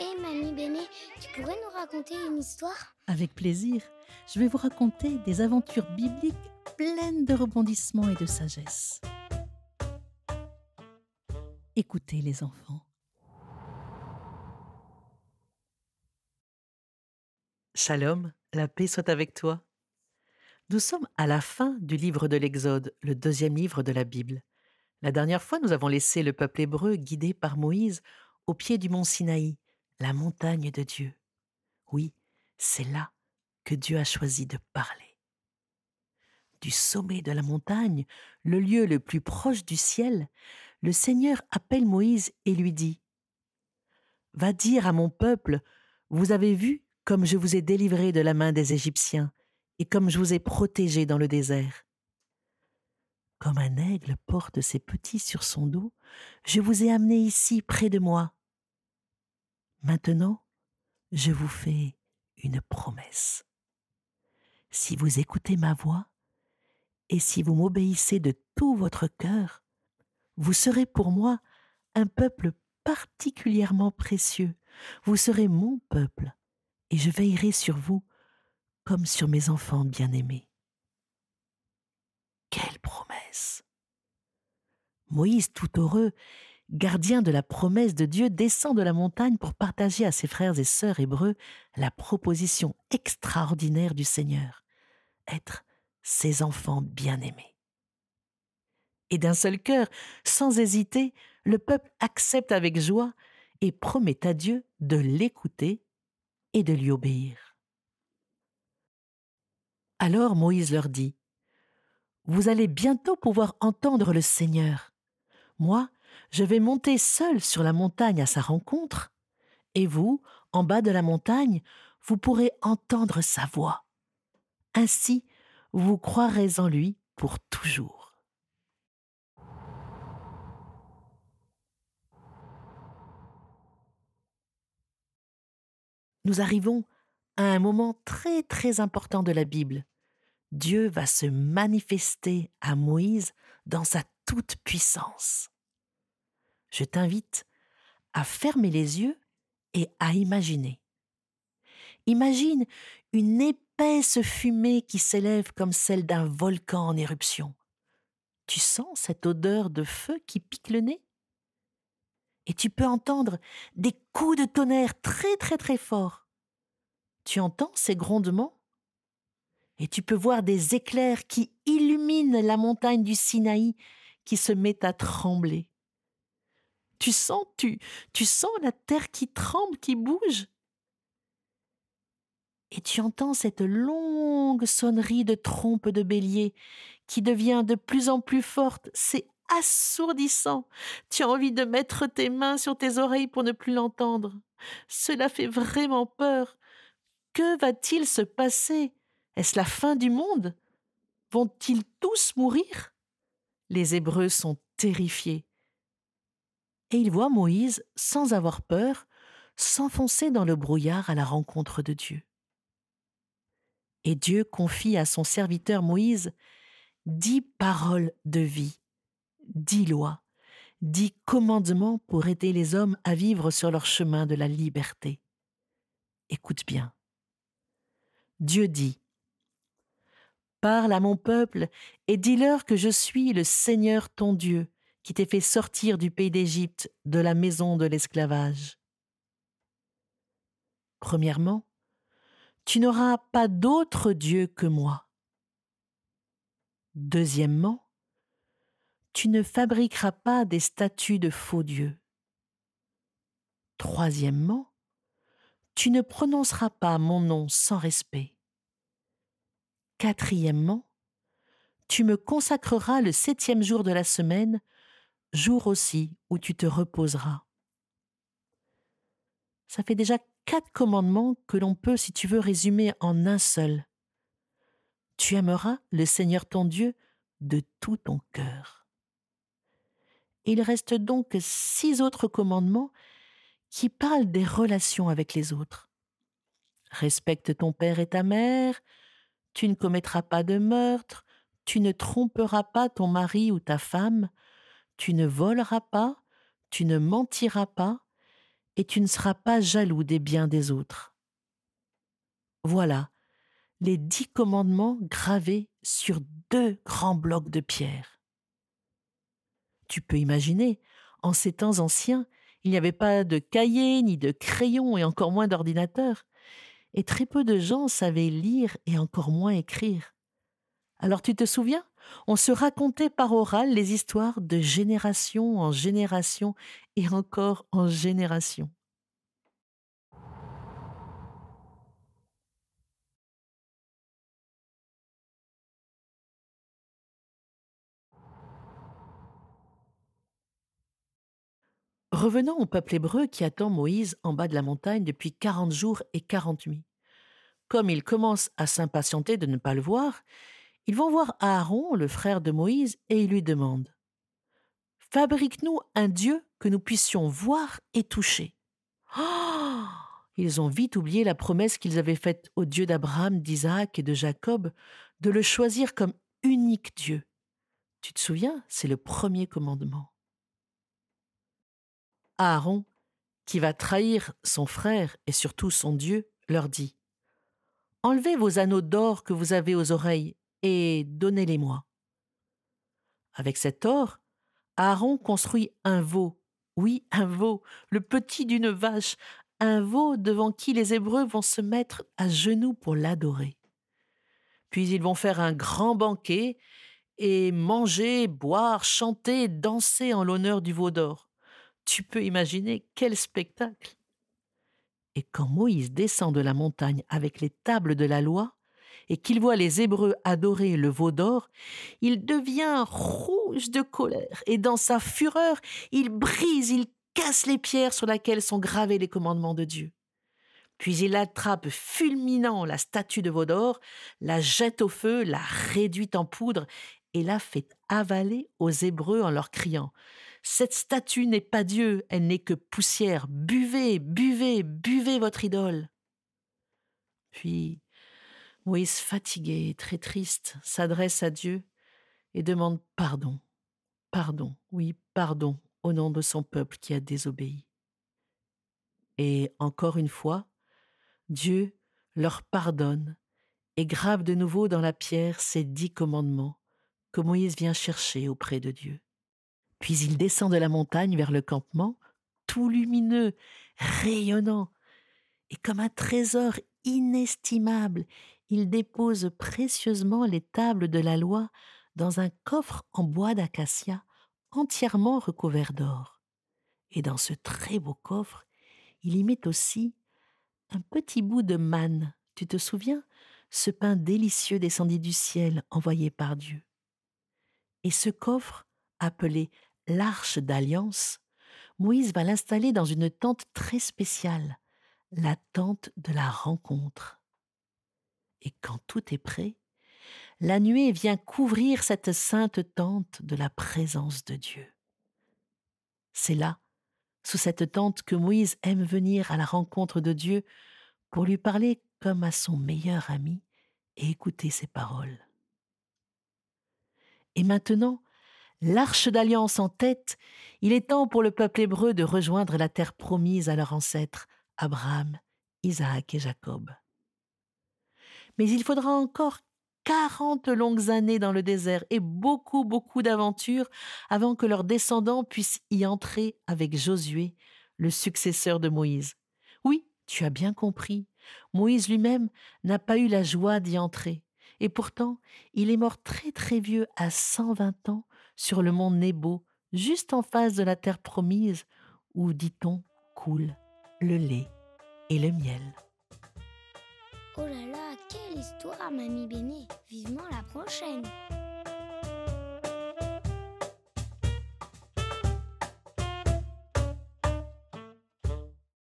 Hé Mamie Béné, tu pourrais nous raconter une histoire? Avec plaisir, je vais vous raconter des aventures bibliques pleines de rebondissements et de sagesse. Écoutez les enfants. Shalom, la paix soit avec toi. Nous sommes à la fin du livre de l'Exode, le deuxième livre de la Bible. La dernière fois, nous avons laissé le peuple hébreu guidé par Moïse au pied du mont Sinaï, la montagne de Dieu. Oui, c'est là que Dieu a choisi de parler. Du sommet de la montagne, le lieu le plus proche du ciel, le Seigneur appelle Moïse et lui dit Va dire à mon peuple, vous avez vu comme je vous ai délivré de la main des Égyptiens et comme je vous ai protégé dans le désert. Comme un aigle porte ses petits sur son dos, je vous ai amené ici près de moi Maintenant, je vous fais une promesse. Si vous écoutez ma voix et si vous m'obéissez de tout votre cœur, vous serez pour moi un peuple particulièrement précieux. Vous serez mon peuple et je veillerai sur vous comme sur mes enfants bien-aimés. Quelle promesse Moïse, tout heureux, gardien de la promesse de Dieu, descend de la montagne pour partager à ses frères et sœurs hébreux la proposition extraordinaire du Seigneur, être ses enfants bien-aimés. Et d'un seul cœur, sans hésiter, le peuple accepte avec joie et promet à Dieu de l'écouter et de lui obéir. Alors Moïse leur dit, Vous allez bientôt pouvoir entendre le Seigneur. Moi, je vais monter seul sur la montagne à sa rencontre, et vous, en bas de la montagne, vous pourrez entendre sa voix. Ainsi, vous croirez en lui pour toujours. Nous arrivons à un moment très très important de la Bible. Dieu va se manifester à Moïse dans sa toute puissance je t'invite à fermer les yeux et à imaginer. Imagine une épaisse fumée qui s'élève comme celle d'un volcan en éruption. Tu sens cette odeur de feu qui pique le nez? Et tu peux entendre des coups de tonnerre très très très forts. Tu entends ces grondements? Et tu peux voir des éclairs qui illuminent la montagne du Sinaï qui se met à trembler. Tu sens, tu, tu sens la terre qui tremble, qui bouge? Et tu entends cette longue sonnerie de trompe de bélier qui devient de plus en plus forte. C'est assourdissant. Tu as envie de mettre tes mains sur tes oreilles pour ne plus l'entendre. Cela fait vraiment peur. Que va-t-il se passer? Est-ce la fin du monde? Vont-ils tous mourir? Les Hébreux sont terrifiés et il voit Moïse, sans avoir peur, s'enfoncer dans le brouillard à la rencontre de Dieu. Et Dieu confie à son serviteur Moïse dix paroles de vie, dix lois, dix commandements pour aider les hommes à vivre sur leur chemin de la liberté. Écoute bien. Dieu dit Parle à mon peuple et dis-leur que je suis le Seigneur ton Dieu, qui t'ai fait sortir du pays d'Égypte, de la maison de l'esclavage. Premièrement, tu n'auras pas d'autre Dieu que moi. Deuxièmement, tu ne fabriqueras pas des statues de faux dieux. Troisièmement, tu ne prononceras pas mon nom sans respect. Quatrièmement, tu me consacreras le septième jour de la semaine jour aussi où tu te reposeras. Ça fait déjà quatre commandements que l'on peut, si tu veux, résumer en un seul. Tu aimeras le Seigneur ton Dieu de tout ton cœur. Il reste donc six autres commandements qui parlent des relations avec les autres. Respecte ton père et ta mère, tu ne commettras pas de meurtre, tu ne tromperas pas ton mari ou ta femme, tu ne voleras pas, tu ne mentiras pas, et tu ne seras pas jaloux des biens des autres. Voilà les dix commandements gravés sur deux grands blocs de pierre. Tu peux imaginer, en ces temps anciens, il n'y avait pas de cahier, ni de crayon, et encore moins d'ordinateur, et très peu de gens savaient lire et encore moins écrire. Alors tu te souviens? On se racontait par oral les histoires de génération en génération et encore en génération. Revenons au peuple hébreu qui attend Moïse en bas de la montagne depuis quarante jours et quarante nuits. Comme ils commencent à s'impatienter de ne pas le voir, ils vont voir Aaron, le frère de Moïse, et ils lui demandent Fabrique-nous un Dieu que nous puissions voir et toucher. Oh ils ont vite oublié la promesse qu'ils avaient faite au Dieu d'Abraham, d'Isaac et de Jacob de le choisir comme unique Dieu. Tu te souviens, c'est le premier commandement. Aaron, qui va trahir son frère et surtout son Dieu, leur dit Enlevez vos anneaux d'or que vous avez aux oreilles et donnez-les-moi. Avec cet or, Aaron construit un veau, oui, un veau, le petit d'une vache, un veau devant qui les Hébreux vont se mettre à genoux pour l'adorer. Puis ils vont faire un grand banquet et manger, boire, chanter, danser en l'honneur du veau d'or. Tu peux imaginer quel spectacle. Et quand Moïse descend de la montagne avec les tables de la loi, et qu'il voit les Hébreux adorer le veau d'or, il devient rouge de colère, et dans sa fureur, il brise, il casse les pierres sur lesquelles sont gravés les commandements de Dieu. Puis il attrape fulminant la statue de veau d'or, la jette au feu, la réduit en poudre, et la fait avaler aux Hébreux en leur criant cette statue n'est pas Dieu, elle n'est que poussière. Buvez, buvez, buvez votre idole. Puis Moïse, fatigué, très triste, s'adresse à Dieu et demande pardon. Pardon, oui, pardon au nom de son peuple qui a désobéi. Et encore une fois, Dieu leur pardonne et grave de nouveau dans la pierre ces dix commandements que Moïse vient chercher auprès de Dieu. Puis il descend de la montagne vers le campement, tout lumineux, rayonnant, et comme un trésor inestimable, il dépose précieusement les tables de la loi dans un coffre en bois d'acacia entièrement recouvert d'or. Et dans ce très beau coffre, il y met aussi un petit bout de manne, tu te souviens, ce pain délicieux descendu du ciel envoyé par Dieu. Et ce coffre, appelé l'arche d'alliance, Moïse va l'installer dans une tente très spéciale, la tente de la rencontre. Quand tout est prêt, la nuée vient couvrir cette sainte tente de la présence de Dieu. C'est là, sous cette tente, que Moïse aime venir à la rencontre de Dieu pour lui parler comme à son meilleur ami et écouter ses paroles. Et maintenant, l'arche d'alliance en tête, il est temps pour le peuple hébreu de rejoindre la terre promise à leurs ancêtres, Abraham, Isaac et Jacob. Mais il faudra encore quarante longues années dans le désert et beaucoup, beaucoup d'aventures avant que leurs descendants puissent y entrer avec Josué, le successeur de Moïse. Oui, tu as bien compris, Moïse lui-même n'a pas eu la joie d'y entrer, et pourtant il est mort très très vieux à cent vingt ans sur le mont Nebo, juste en face de la terre promise, où, dit-on, coule le lait et le miel. Oh là là, quelle histoire, mamie Béné. Vivement la prochaine